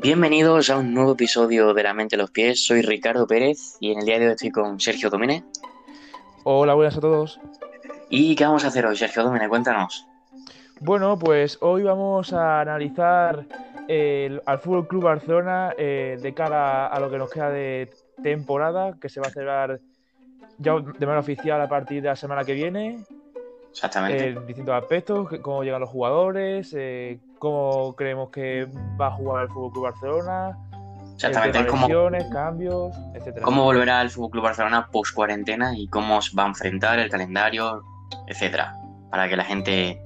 Bienvenidos a un nuevo episodio de La Mente a los Pies. Soy Ricardo Pérez y en el día de hoy estoy con Sergio Domínez. Hola, buenas a todos. ¿Y qué vamos a hacer hoy, Sergio Domínez? Cuéntanos. Bueno, pues hoy vamos a analizar el, al Fútbol Club Barcelona eh, de cara a lo que nos queda de temporada, que se va a celebrar ya de manera oficial a partir de la semana que viene. Exactamente. En distintos aspectos, cómo llegan los jugadores, eh, cómo creemos que va a jugar el Fútbol Club Barcelona, Exactamente. Es como cambios, etcétera. cómo volverá el Fútbol Club Barcelona post cuarentena y cómo se va a enfrentar el calendario, etcétera, para que la gente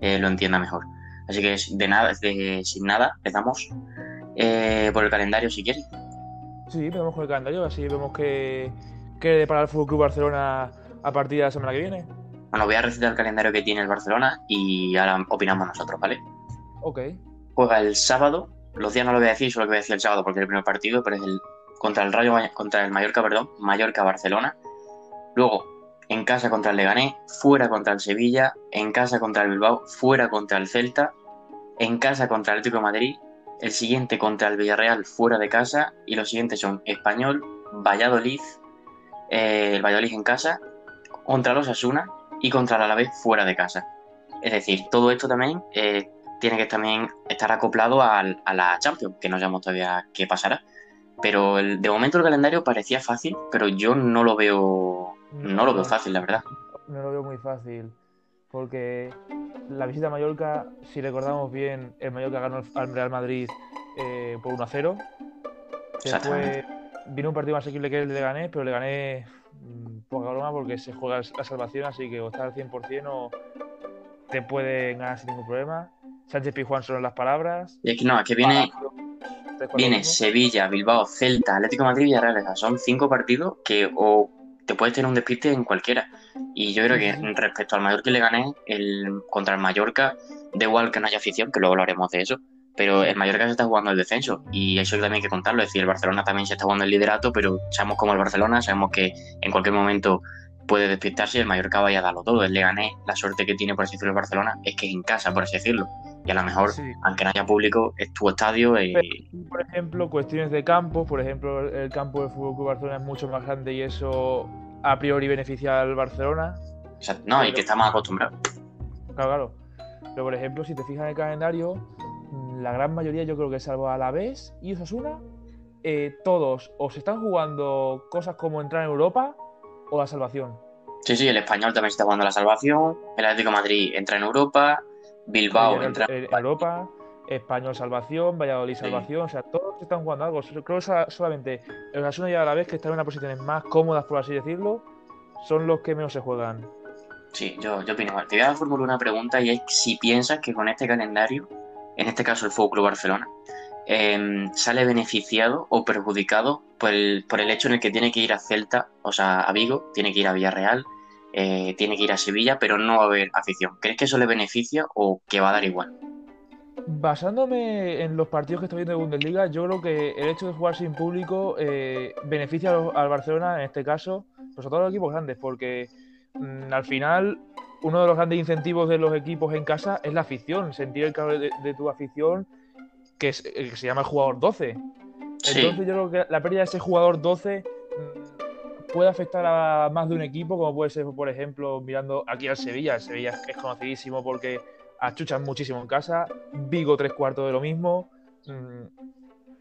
eh, lo entienda mejor. Así que de nada, de- sin nada, empezamos eh, por el calendario si quieres. Sí, vemos con el calendario, así vemos que, que depara el Fútbol Club Barcelona a partir de la semana que viene. Bueno, voy a recitar el calendario que tiene el Barcelona y ahora opinamos nosotros, ¿vale? Juega el sábado. Los días no lo voy a decir, solo que voy a decir el sábado porque es el primer partido, pero es el contra el Rayo contra el Mallorca, perdón, Mallorca Barcelona. Luego en casa contra el Leganés, fuera contra el Sevilla, en casa contra el Bilbao, fuera contra el Celta, en casa contra el Atlético de Madrid, el siguiente contra el Villarreal fuera de casa y los siguientes son Español, Valladolid, eh, el Valladolid en casa, contra los Asuna y contra el Alavés fuera de casa. Es decir, todo esto también eh, tiene que también estar acoplado al- a la Champions, que no sabemos todavía qué pasará. Pero el- de momento el calendario parecía fácil, pero yo no lo veo, no lo veo fácil, la verdad. No lo veo muy fácil. Porque la visita a Mallorca, si recordamos bien, el Mallorca ganó al Real Madrid eh, por 1 a 0. Después vino un partido más asequible que el de Leganés, pero Leganés mm, poca broma porque se juega la salvación, así que o estás al 100% o te pueden ganar sin ningún problema. Sánchez Pizjuán son las palabras. Y es que no, es que viene, viene. Sevilla, Bilbao, Celta, Atlético de Madrid y Villarreal. O sea, son cinco partidos que o te puedes tener un despiste en cualquiera. Y yo creo que respecto al Mallorca y Leganés, el, contra el Mallorca, da igual que no haya afición, que luego hablaremos de eso, pero el Mallorca se está jugando el descenso y eso también hay que contarlo. Es decir, el Barcelona también se está jugando el liderato, pero sabemos cómo el Barcelona, sabemos que en cualquier momento puede despistarse y el Mallorca vaya a darlo todo. El Leganés, la suerte que tiene, por así decirlo, el Barcelona es que es en casa, por así decirlo. Y a lo mejor, Sí. aunque no haya público, es tu estadio y Por ejemplo, cuestiones de campo, por ejemplo, el campo del Fútbol Club Barcelona es mucho más grande y eso a priori beneficia al Barcelona. o sea, no, y que estamos acostumbrados. Claro, claro. Pero por ejemplo, si te fijas en el calendario, la gran mayoría, yo creo que salvo Alavés y Osasuna, eh, todos o se están jugando cosas como entrar en Europa o la salvación. Sí, sí, el español también se está jugando la salvación, el Atlético de Madrid entra en Europa, Bilbao entra en Europa, Español salvación, Valladolid Sí. salvación, o sea, todos están jugando algo. Creo que sola- solamente el Osasuna y el Alavés, que están en unas posiciones más cómodas, por así decirlo, son los que menos se juegan. Sí, yo, yo opino igual. Te voy a formular una pregunta y es si piensas que con este calendario, en este caso el Fútbol Club Barcelona, em, sale beneficiado o perjudicado por el, por el hecho en el que tiene que ir a Celta, o sea, a Vigo, tiene que ir a Villarreal, eh, tiene que ir a Sevilla, pero no va a haber afición. ¿Crees que eso le beneficia o que va a dar igual? Basándome en los partidos que estoy viendo de Bundesliga, yo creo que el hecho de jugar sin público eh, beneficia al Barcelona en este caso, pues a todos los equipos grandes, porque mm, al final uno de los grandes incentivos de los equipos en casa es la afición, sentir el calor de tu afición, que, es, que se llama el jugador 12. Sí. Entonces yo creo que la pérdida de ese jugador 12 mm, puede afectar a más de un equipo, como puede ser, por ejemplo, mirando aquí al Sevilla. El Sevilla es- conocidísimo porque achuchan muchísimo en casa. Vigo tres cuartos de lo mismo. Mm,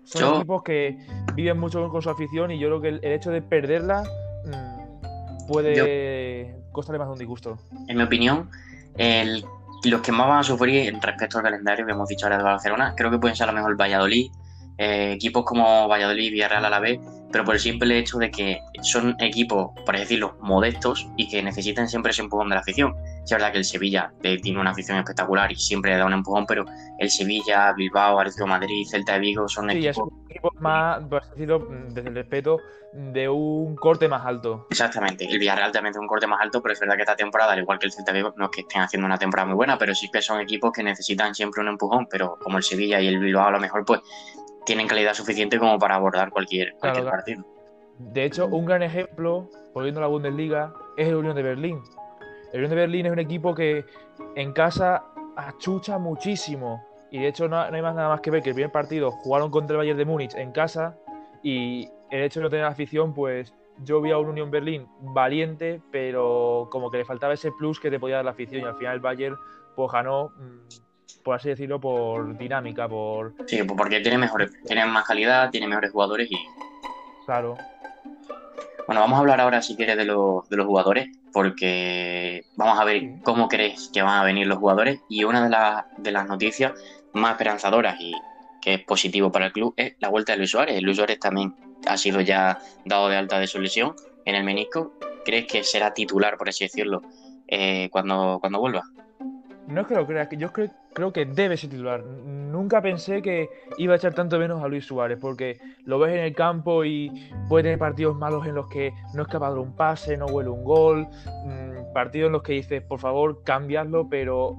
Son Yo- equipos que viven mucho con su afición y yo creo que el, el hecho de perderla mm, puede costarle más de un disgusto. En mi opinión, el- los que más van a sufrir respecto al calendario que hemos dicho ahora de Barcelona, creo que pueden ser a lo mejor Valladolid, eh, equipos como Valladolid, Villarreal a la vez, pero por el simple hecho de que son equipos, por así decirlo, modestos y que necesitan siempre ese empujón de la afición. Es verdad que el Sevilla eh, tiene una afición espectacular y siempre le da un empujón, pero el Sevilla, Bilbao, Atlético Madrid, Celta de Vigo son Sí, es equipos un equipo más, por decirlo, mm, desde el respeto, de un corte más alto. Exactamente, el Villarreal también tiene un corte más alto, pero es verdad que esta temporada, al igual que el Celta de Vigo, no es que estén haciendo una temporada muy buena, pero sí que son equipos que necesitan siempre un empujón, pero como el Sevilla y el Bilbao a lo mejor pues tienen calidad suficiente como para abordar cualquier, cualquier claro. partido. De hecho, un gran ejemplo, volviendo a la Bundesliga, es el Unión de Berlín. El Unión de Berlín es un equipo que en casa achucha muchísimo Y de hecho no, hay más nada más que ver que el primer partido jugaron contra el Bayern de Múnich en casa y el hecho de no tener afición, pues yo vi a un Unión Berlín valiente, pero como que le faltaba ese plus que te podía dar la afición y al final el Bayern pues ganó, mm, por así decirlo, por dinámica, por... Sí, pues porque tiene, mejores, tiene más calidad, tiene mejores jugadores y... Claro. Bueno, vamos a hablar ahora, si quieres, de, los, de los jugadores, porque vamos a ver cómo crees que van a venir los jugadores. Y una de, de las noticias más esperanzadoras y que es positivo para el club es la vuelta de Luis Suárez. Luis Suárez también ha sido ya dado de alta de su lesión en el menisco. ¿Crees que será titular, por así decirlo, eh, cuando, cuando vuelva? No es que lo crea, yo creo, que debe ser titular. Nunca pensé que iba a echar tanto menos a Luis Suárez, porque lo ves en el campo y puede tener partidos malos en los que no es capaz de un pase, no huele un gol, mm, partidos en los que dices, por favor, cambiarlo, pero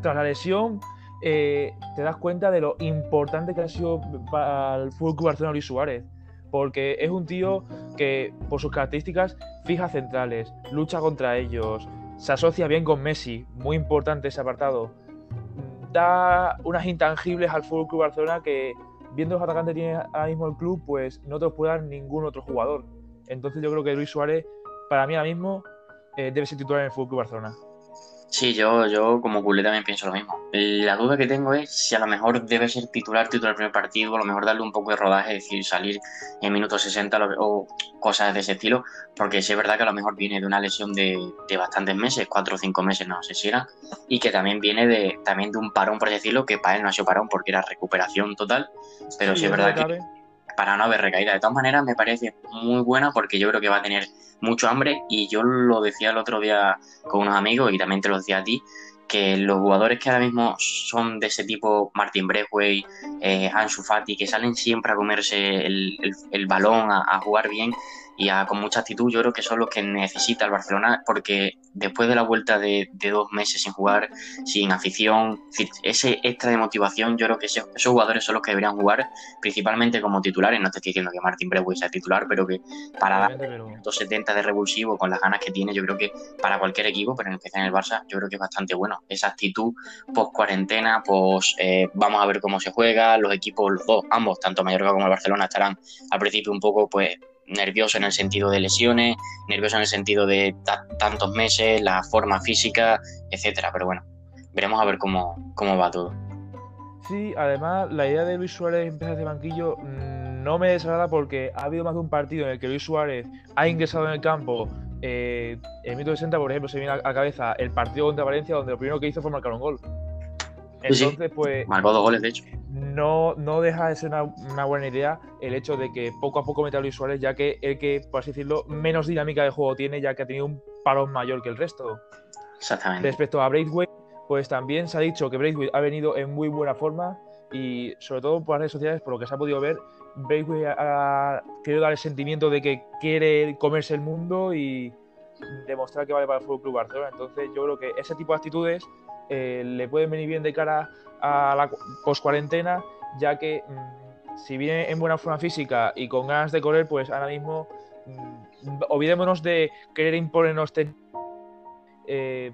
tras la lesión eh, te das cuenta de lo importante que ha sido para el Fútbol Barcelona Luis Suárez porque es un tío que por sus características fija centrales, lucha contra ellos, se asocia bien con Messi, muy importante ese apartado. Da unas intangibles al Fútbol Club Barcelona que, viendo los atacantes que tiene ahora mismo el club, pues no te los puede dar ningún otro jugador. Entonces yo creo que Luis Suárez, para mí ahora mismo, eh, debe ser titular en el Fútbol Club Barcelona. Sí, yo, yo como culé también pienso lo mismo. La duda que tengo es si a lo mejor debe ser titular, titular el primer partido, a lo mejor darle un poco de rodaje, es decir, salir en minutos 60 o cosas de ese estilo, porque sí es verdad que a lo mejor viene de una lesión de, bastantes meses, cuatro o cinco meses, no sé si era, y que también viene de, también de un parón, por decirlo, que para él no ha sido parón porque era recuperación total, pero sí, es verdad que para no haber recaída. De todas maneras, me parece muy buena porque yo creo que va a tener mucho hambre y yo lo decía el otro día con unos amigos y también te lo decía a ti, que los jugadores que ahora mismo son de ese tipo, Martin Brewey, eh, Ansu Fati, que salen siempre a comerse el, balón, a, jugar bien, y con mucha actitud yo creo que son los que necesita el Barcelona porque después de la vuelta de, dos meses sin jugar, sin afición, ese extra de motivación, yo creo que esos, jugadores son los que deberían jugar principalmente como titulares. No estoy diciendo que Martín Brewey sea titular, pero que para dar 270 de revulsivo con las ganas que tiene, yo creo que para cualquier equipo, pero en especial en el Barça, yo creo que es bastante bueno. Esa actitud post cuarentena, pues vamos a ver cómo se juega, los equipos, los dos, ambos, tanto Mallorca como el Barcelona, estarán al principio un poco pues nervioso en el sentido de lesiones, nervioso en el sentido de tantos meses, la forma física, etcétera. Pero bueno, veremos a ver cómo, cómo va todo. Sí, además la idea de Luis Suárez empezar de banquillo mm, no me desagrada porque ha habido más de un partido en el que Luis Suárez ha ingresado en el campo. Eh, en el minuto 60, por ejemplo, se viene a la cabeza el partido contra Valencia, donde lo primero que hizo fue marcar un gol. Entonces, pues. Marcó dos goles, de hecho. No, no deja de ser una, buena idea el hecho de que poco a poco meta a Luis Suárez, ya que el que, por así decirlo, menos dinámica de juego tiene, ya que ha tenido un parón mayor que el resto. Exactamente. Respecto a Braithwaite, pues también se ha dicho que Braithwaite ha venido en muy buena forma y, sobre todo por las redes sociales, por lo que se ha podido ver, Braithwaite ha querido dar el sentimiento de que quiere comerse el mundo y demostrar que vale para el Fútbol Club Barcelona. Entonces, yo creo que ese tipo de actitudes eh, le pueden venir bien de cara a la post-cuarentena, ya que mm, si viene en buena forma física y con ganas de correr, pues ahora mismo mm, olvidémonos de querer imponernos eh,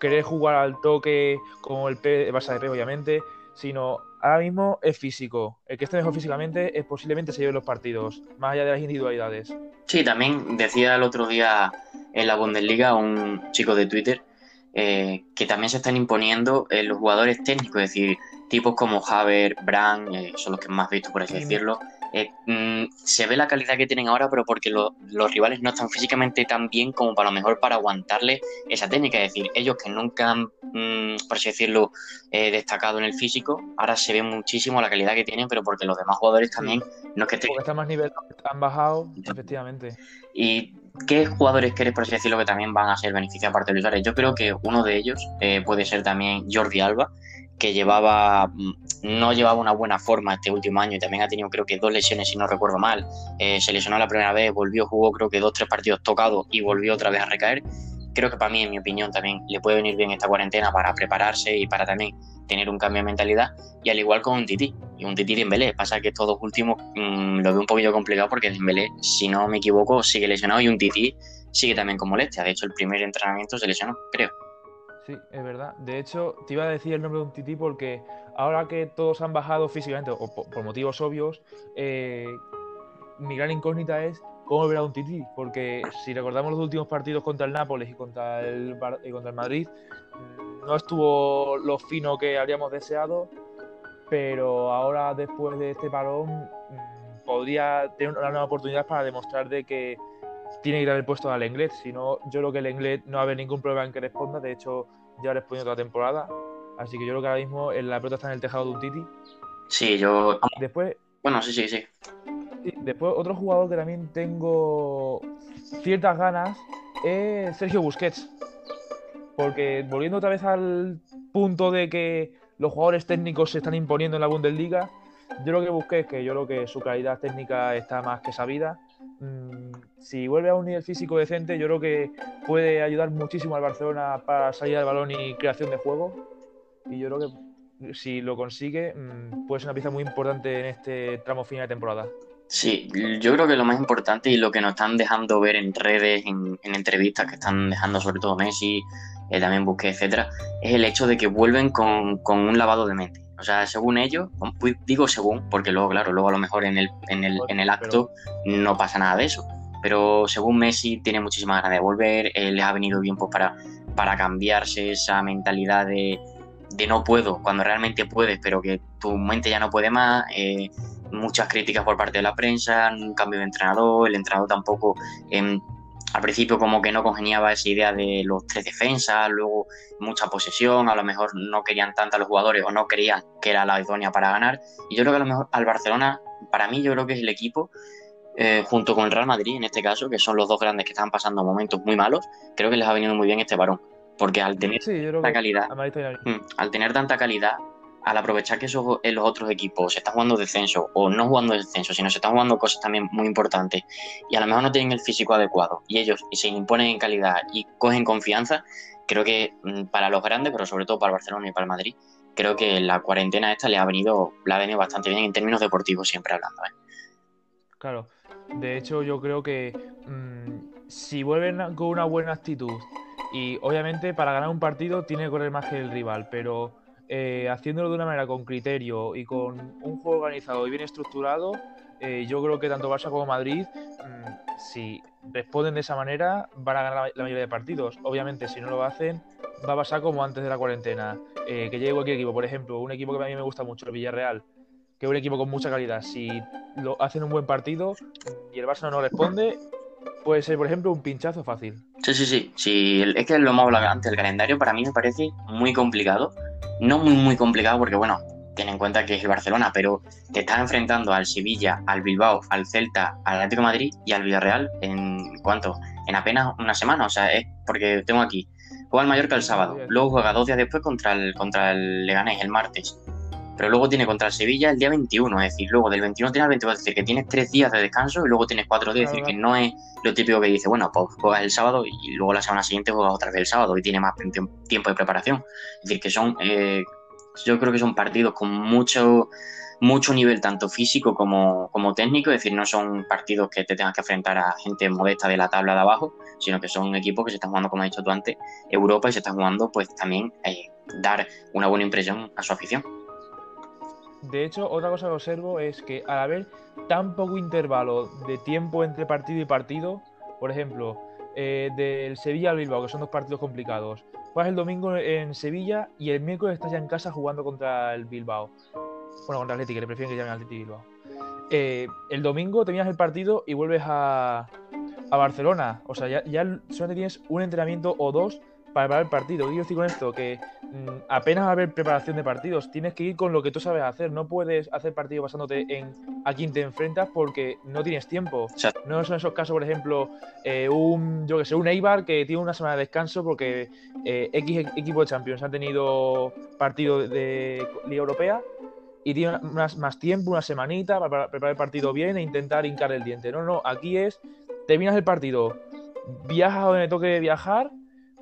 querer jugar al toque como el P, Barça de P, obviamente, sino ahora mismo es físico. El que esté mejor físicamente es posiblemente se lleve los partidos, más allá de las individualidades. Sí, también decía el otro día en la Bundesliga un chico de Twitter eh, que también se están imponiendo en los jugadores técnicos, es decir, tipos como Haver, Brand, eh, son los que más visto, por así decirlo. Eh, mm, se ve la calidad que tienen ahora, pero porque los rivales no están físicamente tan bien como para lo mejor para aguantarle esa técnica. Es decir, ellos que nunca han, mm, por así decirlo, destacado en el físico, ahora se ve muchísimo la calidad que tienen, pero porque los demás jugadores también no es que estén. Porque están más nivel, han bajado, efectivamente. Y ¿Qué jugadores crees, por así decirlo, que también van a ser beneficiados aparte de Luis Suárez? Yo creo que uno de ellos eh, puede ser también Jordi Alba, que llevaba mm, no llevaba una buena forma este último año y también ha tenido creo que dos lesiones si no recuerdo mal. Eh, se lesionó la primera vez, volvió, jugó creo que dos, tres partidos tocados y volvió otra vez a recaer. Creo que para mí, en mi opinión, también le puede venir bien esta cuarentena para prepararse y para también tener un cambio de mentalidad y al igual con un Titi y un Titi Dembélé. Pasa que estos dos últimos mm, lo veo un poquito complicado porque Dembélé, si no me equivoco, sigue lesionado y un Titi sigue también con molestia. De hecho, el primer entrenamiento se lesionó, creo. Sí, es verdad. De hecho, te iba a decir el nombre de un tití porque ahora que todos han bajado físicamente, o por, motivos obvios, eh, mi gran incógnita es cómo verá un tití. Porque si recordamos los últimos partidos contra el Nápoles y contra el, y contra el Madrid, no estuvo lo fino que habríamos deseado, pero ahora después de este parón mm, podría tener una nueva oportunidad para demostrar de que tiene que dar el puesto al inglés. Si no, yo creo que el inglés no va a haber ningún problema en que responda. De hecho, ya ha respondido toda la temporada. Así que yo creo que ahora mismo la pelota está en el tejado de un Titi. Sí, yo. Después. Bueno, sí, sí, sí. Después, otro jugador que también tengo ciertas ganas es Sergio Busquets. Porque volviendo otra vez al punto de que los jugadores técnicos se están imponiendo en la Bundesliga, yo creo que Busquets, que yo creo que su calidad técnica está más que sabida, mm, si vuelve a un nivel físico decente, yo creo que puede ayudar muchísimo al Barcelona para salir del balón y creación de juego. Y yo creo que si lo consigue, mm, puede ser una pieza muy importante en este tramo final de temporada. Sí, yo creo que lo más importante y lo que nos están dejando ver en redes, en, entrevistas que están dejando sobre todo Messi, eh, también Busquets, etcétera, es el hecho de que vuelven con, con un lavado de mente o sea, según ellos, digo según, porque luego, claro, luego a lo mejor en el, en el, en el acto no pasa nada de eso. Pero según Messi tiene muchísimas ganas de volver, eh, le ha venido bien pues, para, para cambiarse esa mentalidad de, de, no puedo, cuando realmente puedes, pero que tu mente ya no puede más. Eh, muchas críticas por parte de la prensa, un cambio de entrenador, el entrenador tampoco em, al principio como que no congeniaba esa idea de los tres defensas, luego mucha posesión, a lo mejor no querían tanto los jugadores o no creían que era la idónea para ganar. Y yo creo que a lo mejor al Barcelona, para mí yo creo que es el equipo, eh, junto con el Real Madrid en este caso, que son los dos grandes que están pasando momentos muy malos, creo que les ha venido muy bien este varón. Porque al tener tanta calidad, mm, al tener tanta calidad, al aprovechar que esos, los otros equipos se están jugando descenso o no jugando descenso, sino se están jugando cosas también muy importantes y a lo mejor no tienen el físico adecuado y ellos se imponen en calidad y cogen confianza, creo que mm, para los grandes, pero sobre todo para el Barcelona y para el Madrid, creo que la cuarentena esta le ha venido, le ha venido bastante bien en términos deportivos, siempre hablando. ¿eh? Claro, de hecho yo creo que mm, si vuelven con una buena actitud y obviamente para ganar un partido tiene que correr más que el rival, pero eh, haciéndolo de una manera con criterio y con un juego organizado y bien estructurado, eh, yo creo que tanto Barça como Madrid, mm, si responden de esa manera, van a ganar la, mayoría de partidos. Obviamente, si no lo hacen, va a pasar como antes de la cuarentena. Eh, que llegue cualquier equipo, por ejemplo, un equipo que a mí me gusta mucho, el Villarreal, que es un equipo con mucha calidad. Si lo hacen un buen partido y el Barça no responde, puede ser, por ejemplo, un pinchazo fácil. Sí, sí, sí. sí es que lo hemos hablado. El calendario para mí me parece muy complicado no muy, muy complicado porque, bueno, ten en cuenta que es el Barcelona, pero te estás enfrentando al Sevilla, al Bilbao, al Celta, al Atlético Madrid y al Villarreal en cuánto? En apenas una semana, o sea, es porque tengo aquí. Juega el Mallorca el sábado, luego juega dos días después contra el, contra el Leganés el martes pero luego tiene contra el Sevilla el día 21, es decir, luego del 21 tienes al 22, es decir, que tienes tres días de descanso y luego tienes cuatro días, es decir, que no es lo típico que dice, bueno, pues juegas el sábado y luego la semana siguiente juegas otra vez el sábado y tiene más tiempo de preparación. Es decir, que son, eh, yo creo que son partidos con mucho mucho nivel tanto físico como, como técnico, es decir, no son partidos que te tengas que enfrentar a gente modesta de la tabla de abajo, sino que son equipos que se están jugando, como has dicho tú antes, Europa y se están jugando pues también eh, dar una buena impresión a su afición. De hecho, otra cosa que observo es que al haber tan poco intervalo de tiempo entre partido y partido, por ejemplo, eh, del Sevilla al Bilbao, que son dos partidos complicados, juegas el domingo en Sevilla y el miércoles estás ya en casa jugando contra el Bilbao. Bueno, contra el Atleti, que le prefieren que llamen Atleti Bilbao. Eh, el domingo terminas el partido y vuelves a, a Barcelona. O sea, ya, ya solamente tienes un entrenamiento o dos para preparar el partido. ¿Qué quiero decir con esto? Que apenas va a haber preparación de partidos. Tienes que ir con lo que tú sabes hacer. No puedes hacer partido basándote en a quién te enfrentas porque no tienes tiempo. No son esos casos, por ejemplo, eh, un, yo que sé, un Eibar que tiene una semana de descanso porque eh, X equipo de Champions ha tenido partido de Liga Europea y tiene más, más tiempo, una semanita para preparar el partido bien e intentar hincar el diente. No, no, aquí es, terminas el partido, viajas a donde toque viajar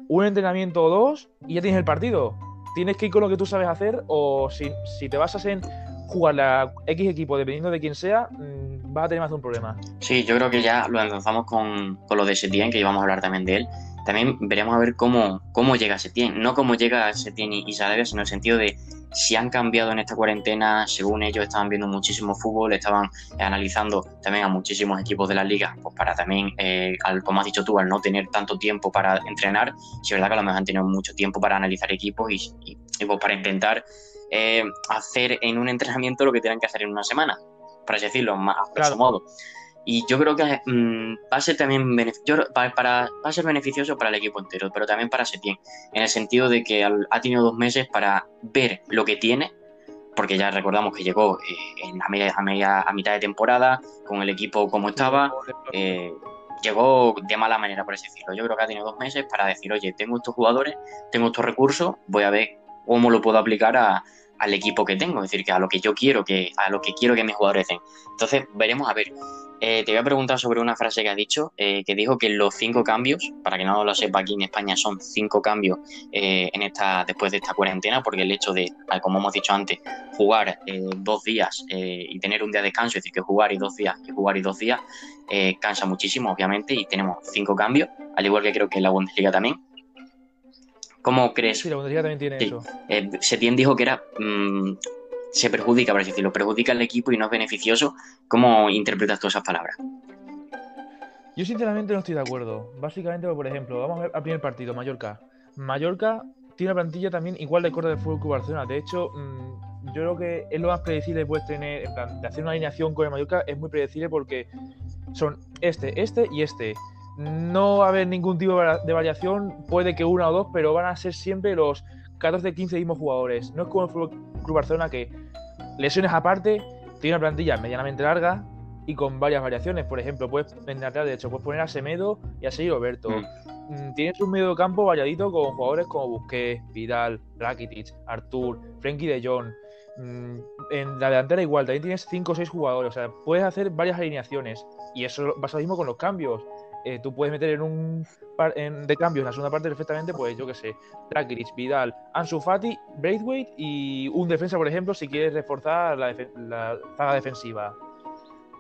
un entrenamiento o dos y ya tienes el partido. Tienes que ir con lo que tú sabes hacer o si, te basas en jugar la X equipo, dependiendo de quién sea, mm, vas a tener más de un problema. Sí, yo creo que ya lo lanzamos con, con lo de Setien, que íbamos a hablar también de él. También veremos a ver cómo, cómo llega Setien. No cómo llega Setien y, y sino en el sentido de si han cambiado en esta cuarentena, según ellos estaban viendo muchísimo fútbol, estaban analizando también a muchísimos equipos de la liga, pues para también, eh, al, como has dicho tú, al no tener tanto tiempo para entrenar, si es verdad que a lo mejor han tenido mucho tiempo para analizar equipos y, y, y pues para intentar eh, hacer en un entrenamiento lo que tienen que hacer en una semana, por así decirlo, más a Claro. su modo. Y yo creo que mm, va a ser también yo para, va a ser beneficioso para el equipo entero, pero también para Setién, en el sentido de que al- ha tenido dos meses para ver lo que tiene, porque ya recordamos que llegó eh, en a, media- a media- a mitad de temporada, con el equipo como estaba, eh, llegó de mala manera, por así decirlo. Yo creo que ha tenido dos meses para decir, oye, tengo estos jugadores, tengo estos recursos, voy a ver cómo lo puedo aplicar a- al equipo que tengo, es decir, que a lo que yo quiero que, a lo que quiero que mis jugadores den. Entonces, veremos a ver. Eh, te voy a preguntar sobre una frase que has dicho, eh, que dijo que los cinco cambios, para que no lo sepa aquí en España, son cinco cambios eh, en esta, después de esta cuarentena, porque el hecho de, como hemos dicho antes, jugar eh, dos días eh, y tener un día de descanso, es decir, que jugar y dos días y jugar y dos días, eh, cansa muchísimo, obviamente, y tenemos cinco cambios, al igual que creo que en la Bundesliga también. ¿Cómo crees? Sí, la Bundesliga también tiene Sí. eso. Eh, Setién dijo que era mm, se perjudica, por así decirlo, perjudica al equipo y no es beneficioso. ¿Cómo interpretas tú esas palabras? Yo sinceramente no estoy de acuerdo. Básicamente, por ejemplo, vamos a ver al primer partido, Mallorca. Mallorca tiene una plantilla también igual de corta del Fútbol Club Barcelona. De hecho, mm, yo creo que es lo más predecible que puedes tener, en plan, de hacer una alineación con el Mallorca es muy predecible porque son este, este y este. No va a haber ningún tipo de varia- de variación, puede que una o dos, pero van a ser siempre los 14, 15 mismos jugadores. No es como el Fútbol Club Barcelona que lesiones aparte, tiene una plantilla medianamente larga y con varias variaciones. Por ejemplo, puedes en la lateral derecho puedes poner a Semedo y a Sergio Roberto. Mm. Mm, Tienes un medio campo variadito con jugadores como Busquets, Vidal, Rakitic, Artur, Frenkie de Jong. Mm, En la delantera igual, también tienes 5 o 6 jugadores. O sea, puedes hacer varias alineaciones. Y eso pasa lo mismo con los cambios. Eh, tú puedes meter en un par en- de cambios en la segunda parte perfectamente, pues yo qué sé, Rakitic, Vidal, Ansu Fati, Braithwaite y un defensa, por ejemplo, si quieres reforzar la, la zaga defensiva.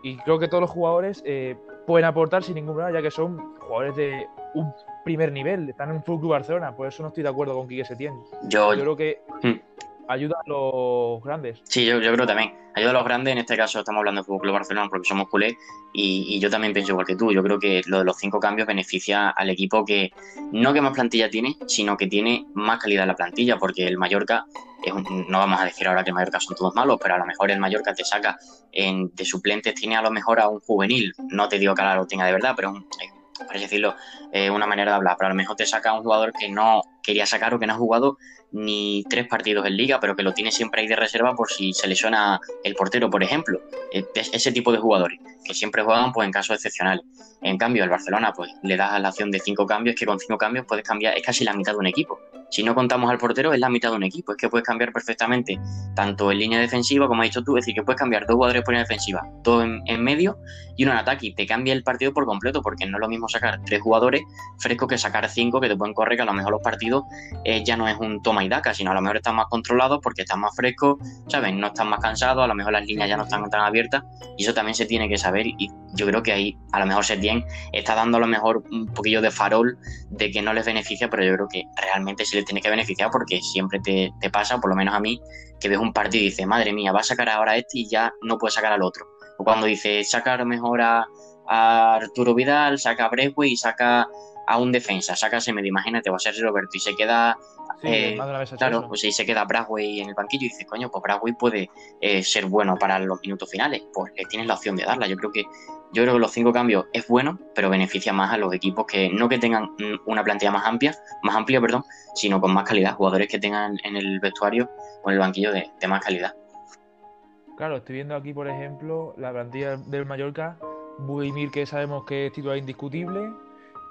Y creo que todos los jugadores eh, pueden aportar sin ningún problema, ya que son jugadores de un primer nivel, están en un Club Barcelona, por eso no estoy de acuerdo con Quique Setién. Yo, Yo creo que Hmm. Ayuda a los grandes. sí, yo, yo creo también. Ayuda a los grandes, en este caso estamos hablando de Fútbol Club Barcelona porque somos culés y, y yo también pienso igual que tú. Yo creo que lo de los cinco cambios beneficia al equipo que no que más plantilla tiene, sino que tiene más calidad en la plantilla porque el Mallorca, es un- no vamos a decir ahora que el Mallorca son todos malos, pero a lo mejor el Mallorca te saca de suplentes, tiene a lo mejor a un juvenil. No te digo que ahora lo tenga de verdad, pero un- eh, por así decirlo, eh, una manera de hablar. Pero a lo mejor te saca un jugador que no quería sacar o que no ha jugado ni tres partidos en liga, pero que lo tiene siempre ahí de reserva por si se lesiona el portero, por ejemplo. Es- Ese tipo de jugadores que siempre juegan pues en casos excepcionales. En cambio, el Barcelona pues le das la opción de cinco cambios, que con cinco cambios puedes cambiar, es casi la mitad de un equipo. Si no contamos al portero, es la mitad de un equipo. Es que puedes cambiar perfectamente tanto en línea defensiva, como has dicho tú, es decir, que puedes cambiar dos jugadores por línea defensiva, dos en, en medio y uno en ataque. Y te cambia el partido por completo, porque no es lo mismo sacar tres jugadores frescos que sacar cinco que te pueden correr, que a lo mejor los partidos eh, ya no es un toma y daca, sino a lo mejor están más controlados porque están más frescos, ¿sabes? No están más cansados, a lo mejor las líneas ya no están tan abiertas y eso también se tiene que saber y yo creo que ahí a lo mejor Setien está dando a lo mejor un poquillo de farol de que no les beneficia, pero yo creo que realmente sí les tiene que beneficiar porque siempre te, pasa, por lo menos a mí, que ves un partido y dices, madre mía, va a sacar ahora este y ya no puede sacar al otro. O cuando dice, saca a lo mejor a, Arturo Vidal, saca a Brewe y saca a un defensa, saca a Semedo, imagínate, va a ser Roberto y se queda Sí, Eh, Claro, eso. pues se queda Brasway en el banquillo y dices, coño, pues Brasway puede eh, ser bueno para los minutos finales, pues le tienes la opción de darla. Yo creo que yo creo que los cinco cambios es bueno, pero beneficia más a los equipos que no que tengan mm, una plantilla más amplia, más amplia, perdón, sino con más calidad, jugadores que tengan en el vestuario o en el banquillo de, de más calidad. Claro, estoy viendo aquí, por ejemplo, la plantilla del Mallorca. Budimir, que sabemos que es titular indiscutible.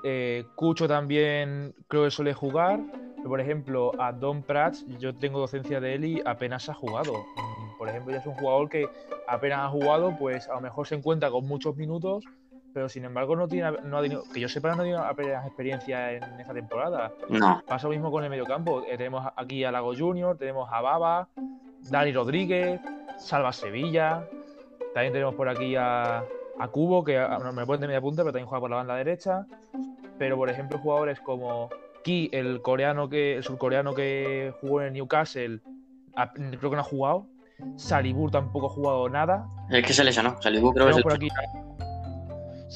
Eh, Cucho también creo que suele jugar. Pero, por ejemplo, a Don Prats, yo tengo docencia de él y apenas ha jugado. Mm, Por ejemplo, ya es un jugador que apenas ha jugado, pues a lo mejor se encuentra con muchos minutos, pero sin embargo no tiene, no ha tenido, que yo sepa, no ha tenido apenas experiencia en esta temporada. No, Pasa lo mismo con el mediocampo. Eh, tenemos aquí a Lago Junior, tenemos a Baba, Dani Rodríguez, Salva Sevilla. También tenemos por aquí a, a Cubo, que me puede de media punta, pero también juega por la banda derecha. Pero, por ejemplo, jugadores como Ki, el coreano que, el surcoreano que jugó en el Newcastle, creo que no ha jugado. Salibur tampoco ha jugado nada. Es que se lesionó. Salibur creo que por aquí...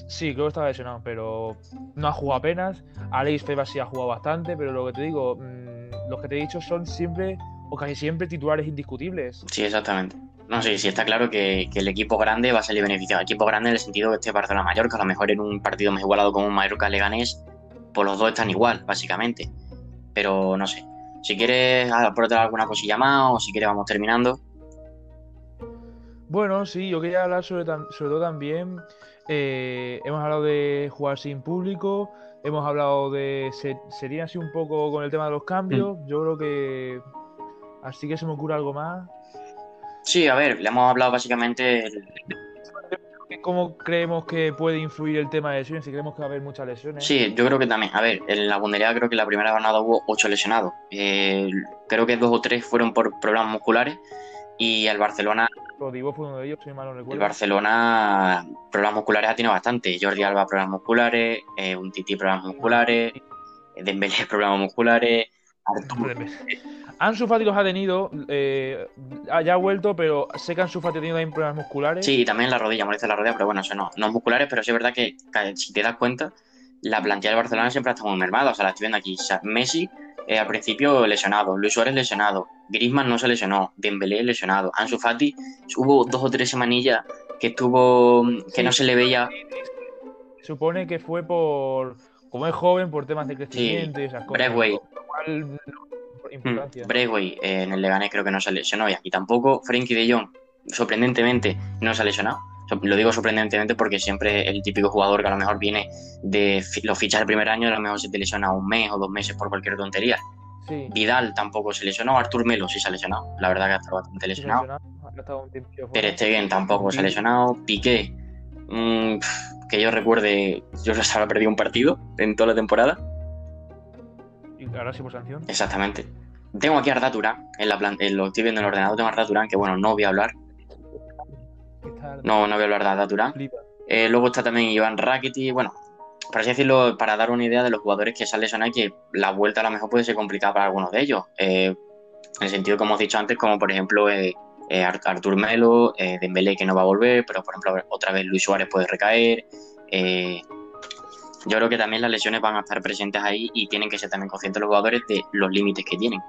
Sí, creo que estaba lesionado, pero no ha jugado apenas. Alex Febas sí ha jugado bastante, pero lo que te digo, mm, los que te he dicho son siempre, o casi siempre, titulares indiscutibles. Sí, exactamente. No sé, sí, está claro que, el equipo grande va a salir beneficiado. El equipo grande en el sentido que este Barcelona Mallorca, a lo mejor en un partido más igualado como un Mallorca Leganés, pues los dos están igual, básicamente. Pero no sé. Si quieres aportar alguna cosilla más o si quieres vamos terminando. Bueno, sí, yo quería hablar sobre, sobre todo también. Eh, hemos hablado de jugar sin público, hemos hablado de. sería así un poco con el tema de los cambios. Mm. Yo creo que. Así que se me ocurre algo más. Sí, a ver, le hemos hablado básicamente. ¿Cómo creemos que puede influir el tema de lesiones? Si creemos que va a haber muchas lesiones. Sí, yo creo que también. A ver, en la Bundesliga creo que la primera jornada hubo ocho lesionados. Eh, creo que dos o tres fueron por problemas musculares. Y el Barcelona. Rodrigo fue uno de ellos, si mal no recuerdo. El Barcelona, problemas musculares ha tenido bastante. Jordi Alba, problemas musculares. Eh, un Titi, problemas musculares. Dembélé, problemas musculares. Ansu Fati los ha tenido, eh, ya ha vuelto, pero sé que Ansu Fati ha tenido también problemas musculares. Sí, también la rodilla, molesta la rodilla, pero bueno, eso no, no es musculares, pero sí es verdad que, si te das cuenta, la plantilla del Barcelona siempre estado muy mermada, o sea, la estoy viendo aquí. Messi eh, al principio lesionado, Luis Suárez lesionado, Griezmann no se lesionó, Dembélé lesionado, Ansu Fati hubo dos o tres semanillas que estuvo que no se le veía. Supone que fue por como es joven por temas de crecimiento y esas cosas. Mm, Breguey eh, en el Leganés creo que no se lesionó y aquí tampoco. Frenkie de Jong, sorprendentemente, no se ha lesionado. Lo digo sorprendentemente porque siempre el típico jugador que a lo mejor viene de los fichas del primer año, a lo mejor se te lesiona un mes o dos meses por cualquier tontería. Vidal tampoco se lesionó, Artur Melo sí se ha lesionado, la verdad que ha estado bastante lesionado. Ter Stegen tampoco se ha lesionado, Piqué, mm, que yo recuerde, yo se había perdido un partido en toda la temporada ahora sí por sanción. Exactamente. Tengo aquí a Arda Turán, en, la lo estoy viendo en el ordenador, tengo a Arda Turán, que bueno, no voy a hablar. No, no voy a hablar de Arda Turán. Eh, luego está también Iván Rakitic, bueno, por así decirlo, para dar una idea de los jugadores que salen son que la vuelta a lo mejor puede ser complicada para algunos de ellos. Eh, en el sentido, como hemos dicho antes, como por ejemplo eh, eh Artur Melo, Dembélé que no va a volver, pero por ejemplo otra vez Luis Suárez puede recaer. Eh, yo creo que también las lesiones van a estar presentes ahí y tienen que ser también conscientes los jugadores de los límites que tienen.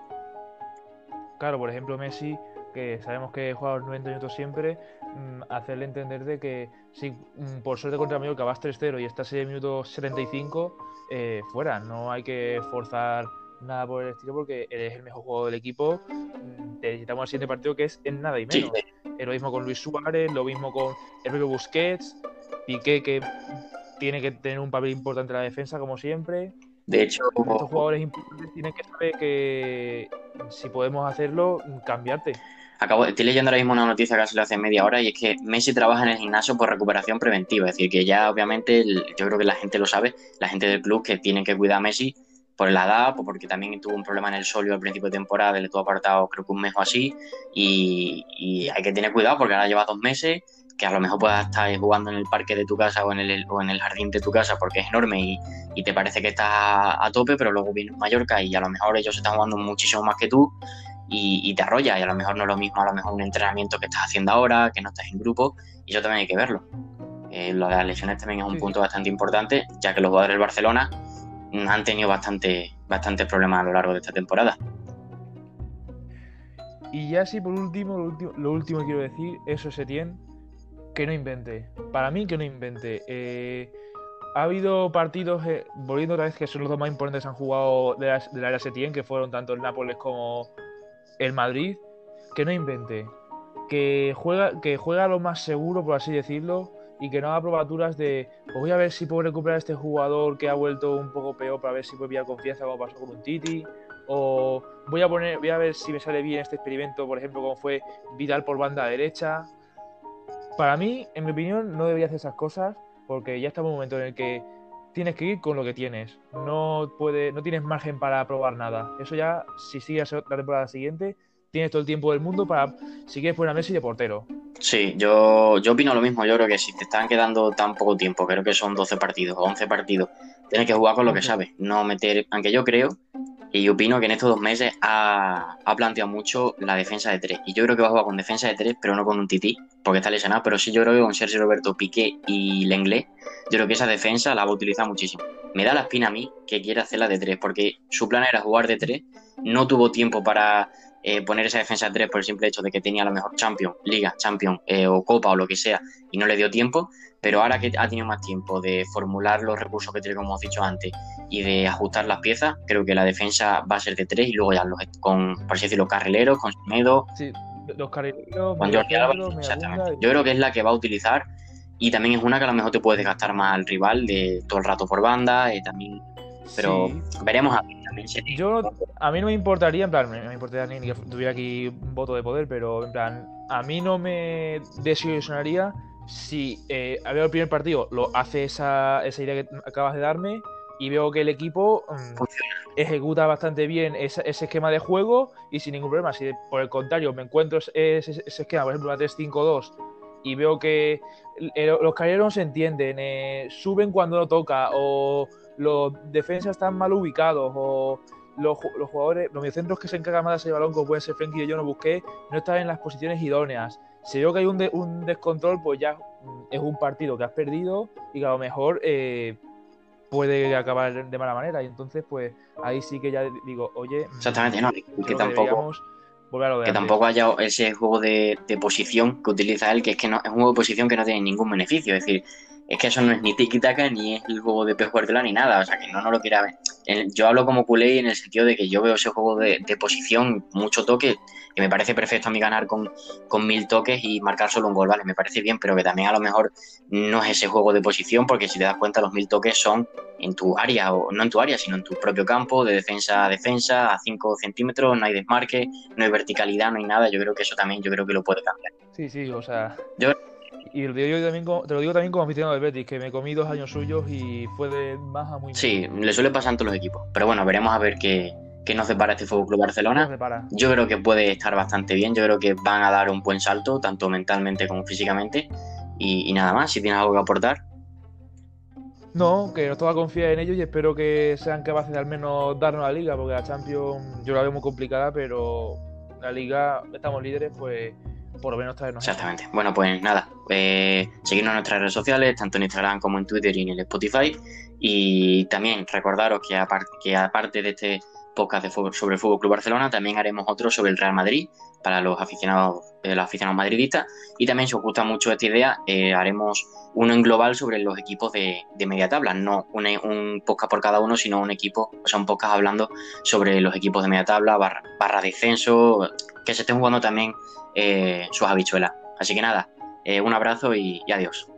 Claro, por ejemplo, Messi, que sabemos que juega los 90 minutos siempre, mm, hacerle entender de que si mm, por suerte contra Mallorca vas 3-0 y estás 6 minutos 75, eh, fuera, no hay que forzar nada por el estilo porque eres el mejor jugador del equipo. Mm, te necesitamos al siguiente partido que es en nada y menos. Lo mismo con Luis Suárez, lo mismo con el propio Busquets, Piqué que tiene que tener un papel importante en la defensa, como siempre. De hecho, estos jugadores importantes tienen que saber que si podemos hacerlo, cambiarte. Acabo, estoy leyendo ahora mismo una noticia que lo hace media hora y es que Messi trabaja en el gimnasio por recuperación preventiva. Es decir, que ya obviamente yo creo que la gente lo sabe, la gente del club que tiene que cuidar a Messi por la edad, pues porque también tuvo un problema en el solio al principio de temporada, le tuvo apartado creo que un mes o así, y, y hay que tener cuidado porque ahora lleva dos meses que a lo mejor puedas estar jugando en el parque de tu casa o en el, o en el jardín de tu casa porque es enorme y, te parece que estás a, tope, pero luego vienes Mallorca y a lo mejor ellos están jugando muchísimo más que tú y, te arrolla y a lo mejor no es lo mismo, a lo mejor un entrenamiento que estás haciendo ahora, que no estás en grupo y eso también hay que verlo. Eh, lo de las lesiones también es un punto bastante importante, ya que los jugadores del Barcelona han tenido bastante, bastantes problemas a lo largo de esta temporada. Y ya sí, por último, lo último, lo último que quiero decir, eso se tiene que no invente. Para mí, que no invente. Eh, ha habido partidos, eh, volviendo otra vez, que son los dos más importantes que han jugado de la, de la Setien, que fueron tanto el Nápoles como el Madrid. Que no invente. Que juega, que juega lo más seguro, por así decirlo, y que no haga probaturas de, pues voy a ver si puedo recuperar a este jugador que ha vuelto un poco peor para ver si puedo pillar confianza como pasó con un Titi. O voy a poner, voy a ver si me sale bien este experimento, por ejemplo, como fue Vidal por banda derecha para mí, en mi opinión, no debería hacer esas cosas porque ya estamos en un momento en el que tienes que ir con lo que tienes. No, puede, no tienes margen para probar nada. Eso ya, si sigues la temporada siguiente, tienes todo el tiempo del mundo para, si quieres, poner a Messi de portero. Sí, yo, yo opino lo mismo. Yo creo que si te están quedando tan poco tiempo, creo que son 12 partidos o 11 partidos, tienes que jugar con lo que sabes. No meter. Aunque yo creo y opino que en estos dos meses ha, planteado mucho la defensa de tres. Y yo creo que va a jugar con defensa de tres, pero no con un tití, porque está lesionado. Pero sí, yo creo que con Sergio Roberto Piqué y Lenglet, yo creo que esa defensa la va a utilizar muchísimo. Me da la espina a mí que quiere hacerla de tres, porque su plan era jugar de tres. No tuvo tiempo para eh, poner esa defensa de tres por el simple hecho de que tenía a lo mejor Champions, Liga, Champions eh, o Copa o lo que sea, y no le dio tiempo pero ahora que ha tenido más tiempo de formular los recursos que tiene, como hemos dicho antes, y de ajustar las piezas, creo que la defensa va a ser de tres y luego ya los, con, por así decirlo, carrileros, con Medo. Sí, los carrileros, con Jordi exactamente. Yo creo que es la que va a utilizar y también es una que a lo mejor te puede desgastar más al rival de todo el rato por banda, eh, también pero veremos a mí también Yo, a mí no me importaría, en plan, no me importaría ni que tuviera aquí un voto de poder, pero en plan, a mí no me desilusionaría si eh, veo el primer partido, lo hace esa, esa, idea que acabas de darme y veo que el equipo mm, ejecuta bastante bien ese, esquema de juego y sin ningún problema. Si por el contrario me encuentro ese, esquema, por ejemplo, la 3-5-2 y veo que los carreros no se entienden, eh, suben cuando no toca o los defensas están mal ubicados o los, jugadores, los mediocentros que se encargan más de ese balón, como puede ser Frenkie y yo no busqué, no están en las posiciones idóneas si veo que hay un, un, descontrol, pues ya es un partido que has perdido y que a lo mejor eh, puede acabar de mala manera. Y entonces, pues ahí sí que ya digo, oye. Exactamente, no, que tampoco. Que tampoco haya ese juego de, de, posición que utiliza él, que es que no, es un juego de posición que no tiene ningún beneficio. Es decir, es que eso no es ni tiki-taka ni es el juego de Guardiola ni nada. O sea, que no, no lo quiera ver. Yo hablo como culé en el sentido de que yo veo ese juego de, posición, mucho toque, que me parece perfecto a mí ganar con, con, mil toques y marcar solo un gol, ¿vale? Me parece bien, pero que también a lo mejor no es ese juego de posición, porque si te das cuenta, los mil toques son en tu área, o no en tu área, sino en tu propio campo, de defensa a defensa, a 5 centímetros, no hay desmarque, no hay verticalidad, no hay nada. Yo creo que eso también, yo creo que lo puede cambiar. Sí, sí, o sea. Yo y te lo digo también como aficionado del Betis, que me comí dos años suyos y fue de más a muy Sí, le suele pasar en todos los equipos. Pero bueno, veremos a ver qué, qué nos depara este Fútbol Club Barcelona. Yo creo que puede estar bastante bien. Yo creo que van a dar un buen salto, tanto mentalmente como físicamente. Y, nada más, si tienes algo que aportar. No, que nos toca confiar en ellos y espero que sean capaces de al menos darnos la liga, porque la Champions yo la veo muy complicada, pero la liga, estamos líderes, pues por lo menos traernos. Exactamente. Bueno, pues nada, eh, seguirnos en nuestras redes sociales, tanto en Instagram como en Twitter y en el Spotify. Y también recordaros que aparte, que aparte de este podcast de sobre el Fútbol Club Barcelona, también haremos otro sobre el Real Madrid para los aficionados, eh, los aficionados madridistas. Y también, si os gusta mucho esta idea, eh, haremos uno en global sobre los equipos de, media tabla. No un, un, podcast por cada uno, sino un equipo, o sea, un podcast hablando sobre los equipos de media tabla, barra, barra descenso, que se estén jugando también eh, sus habichuelas. Así que nada, eh, un abrazo y adiós.